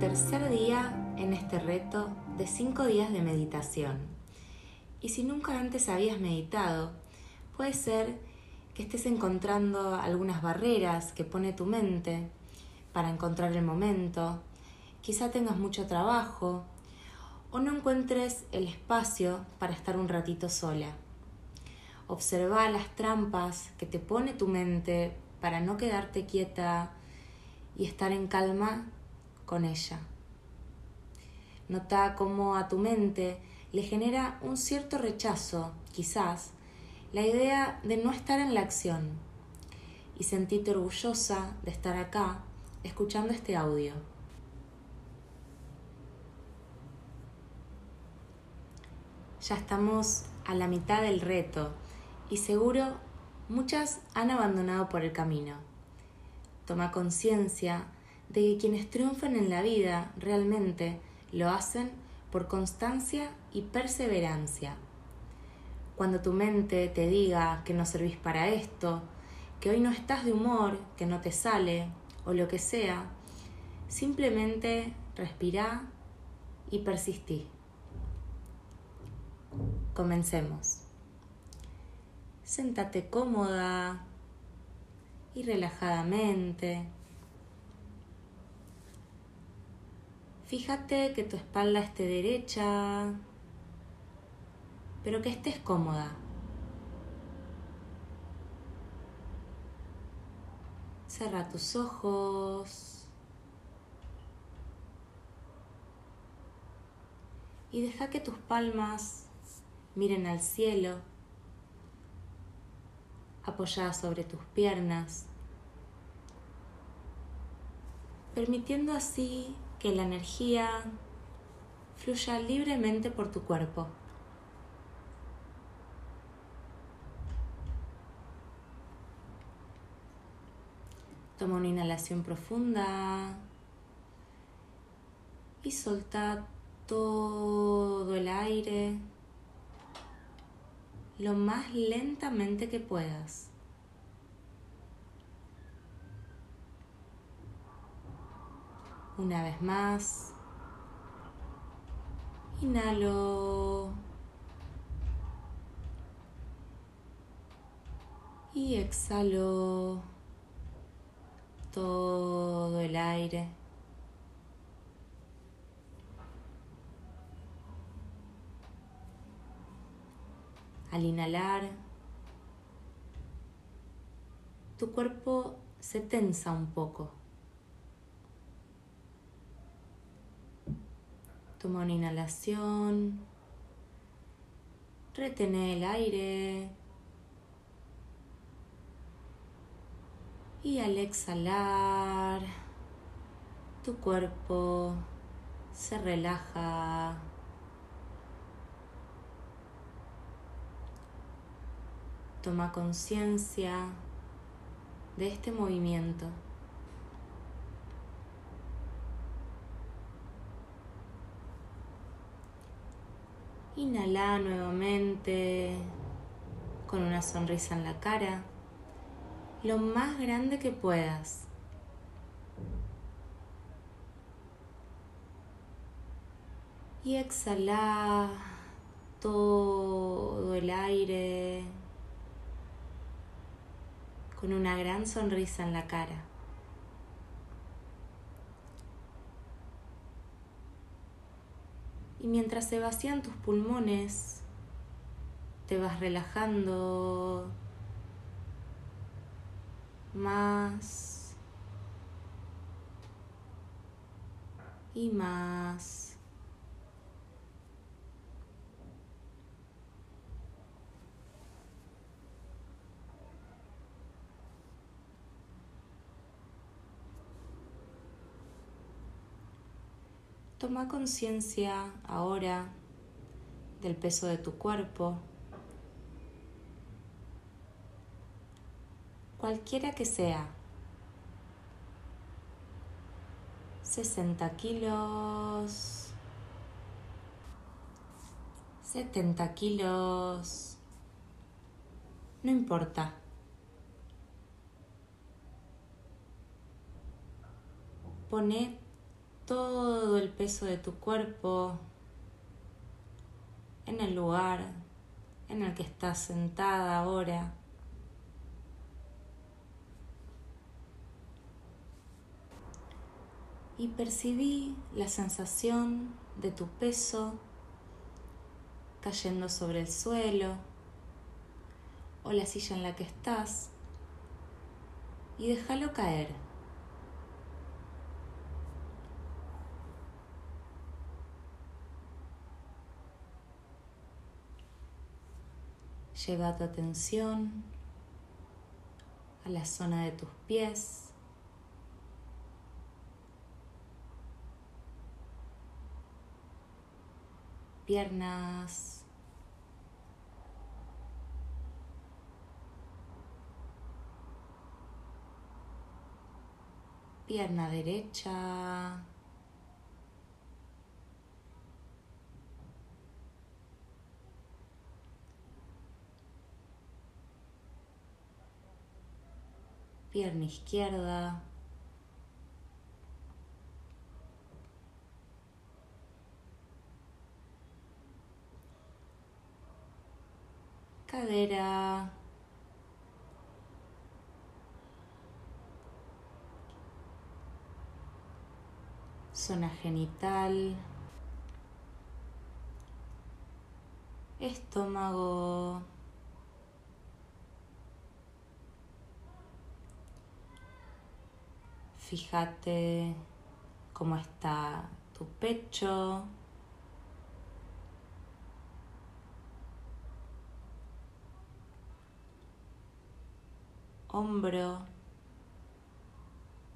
tercer día en este reto de cinco días de meditación. Y si nunca antes habías meditado, puede ser que estés encontrando algunas barreras que pone tu mente para encontrar el momento. Quizá tengas mucho trabajo o no encuentres el espacio para estar un ratito sola. Observa las trampas que te pone tu mente para no quedarte quieta y estar en calma con ella. Nota cómo a tu mente le genera un cierto rechazo, quizás, la idea de no estar en la acción y sentirte orgullosa de estar acá escuchando este audio. Ya estamos a la mitad del reto y seguro muchas han abandonado por el camino. Toma conciencia de que quienes triunfan en la vida realmente lo hacen por constancia y perseverancia. Cuando tu mente te diga que no servís para esto, que hoy no estás de humor, que no te sale o lo que sea, simplemente respira y persistí. Comencemos. Séntate cómoda y relajadamente. Fíjate que tu espalda esté derecha, pero que estés cómoda. Cerra tus ojos y deja que tus palmas miren al cielo, apoyadas sobre tus piernas, permitiendo así que la energía fluya libremente por tu cuerpo. Toma una inhalación profunda y solta todo el aire lo más lentamente que puedas. Una vez más. Inhalo. Y exhalo todo el aire. Al inhalar, tu cuerpo se tensa un poco. Toma una inhalación. Retene el aire. Y al exhalar, tu cuerpo se relaja. Toma conciencia de este movimiento. Inhala nuevamente con una sonrisa en la cara, lo más grande que puedas. Y exhala todo el aire con una gran sonrisa en la cara. Y mientras se vacían tus pulmones, te vas relajando más y más. Toma conciencia ahora del peso de tu cuerpo, cualquiera que sea. 60 kilos, 70 kilos, no importa. Pone todo el peso de tu cuerpo en el lugar en el que estás sentada ahora. Y percibí la sensación de tu peso cayendo sobre el suelo o la silla en la que estás y déjalo caer. Lleva tu atención a la zona de tus pies. Piernas. Pierna derecha. Pierna izquierda. Cadera. Zona genital. Estómago. Fíjate cómo está tu pecho. Hombro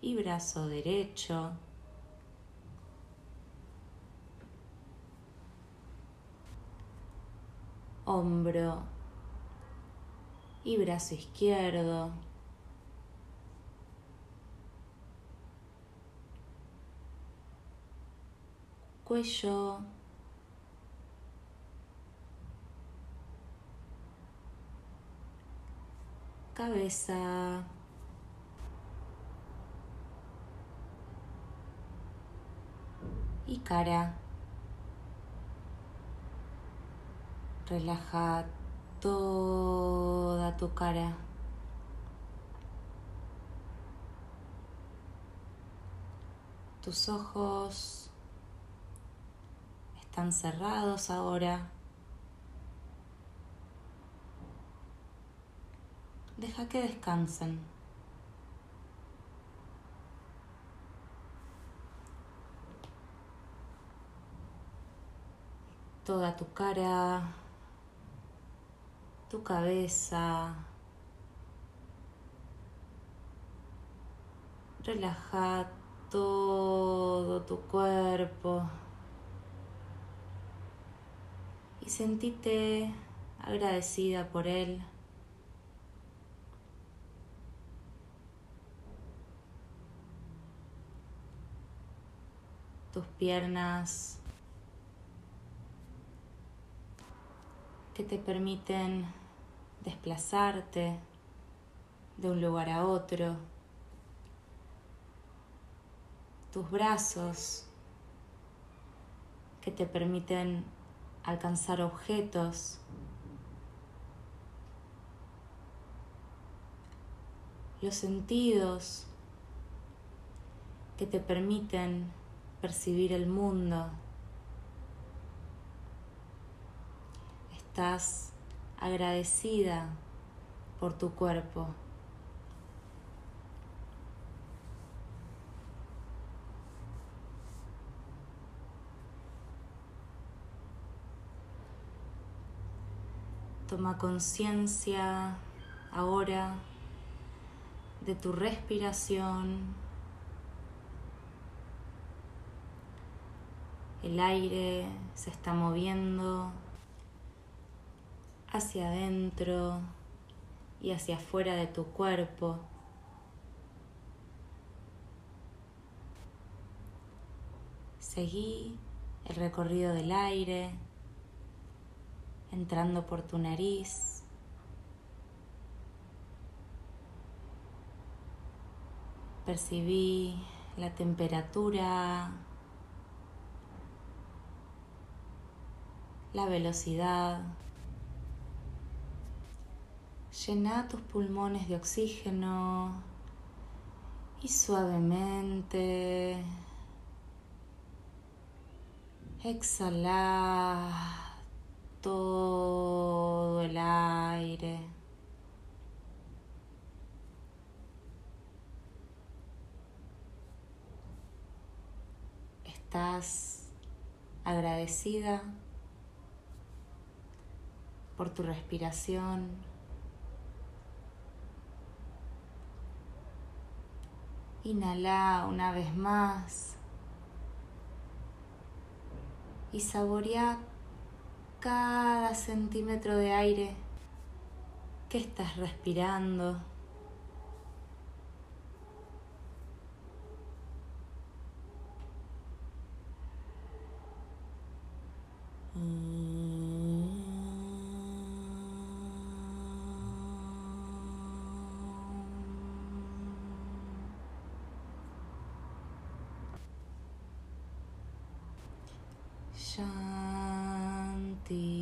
y brazo derecho. Hombro y brazo izquierdo. Cuello, cabeza, y cara. Relaja toda tu cara. Tus ojos están cerrados ahora. Deja que descansen. Toda tu cara, tu cabeza. Relaja todo tu cuerpo. Y sentite agradecida por él. Tus piernas que te permiten desplazarte de un lugar a otro. Tus brazos que te permiten alcanzar objetos, los sentidos que te permiten percibir el mundo. Estás agradecida por tu cuerpo. Toma conciencia ahora de tu respiración. El aire se está moviendo hacia adentro y hacia afuera de tu cuerpo. Seguí el recorrido del aire entrando por tu nariz. Percibí la temperatura, la velocidad. Llena tus pulmones de oxígeno y suavemente exhala todo el aire. Estás agradecida por tu respiración. Inhala una vez más y saborea cada centímetro de aire que estás respirando. Shanti.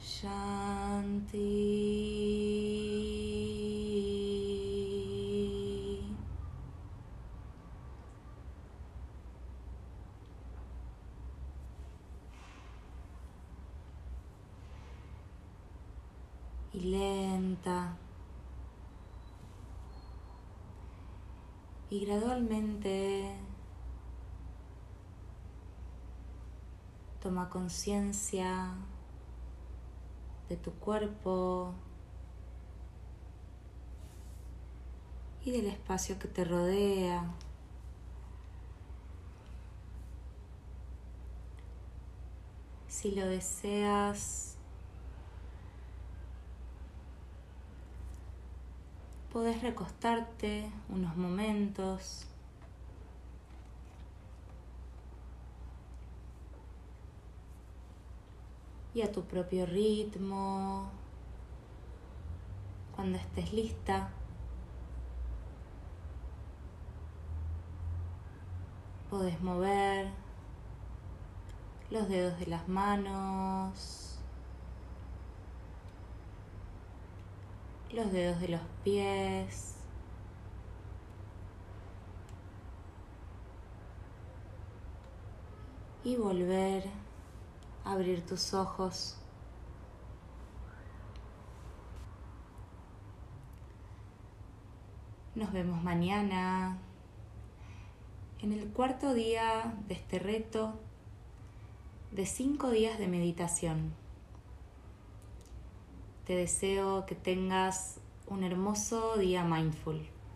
Shanti. Lenta. Y gradualmente toma conciencia de tu cuerpo y del espacio que te rodea. Si lo deseas, podés recostarte unos momentos. Y a tu propio ritmo, cuando estés lista, podés mover los dedos de las manos, los dedos de los pies. Y volver a abrir tus ojos. Nos vemos mañana en el cuarto día de este reto de cinco días de meditación. Te deseo que tengas un hermoso día mindful.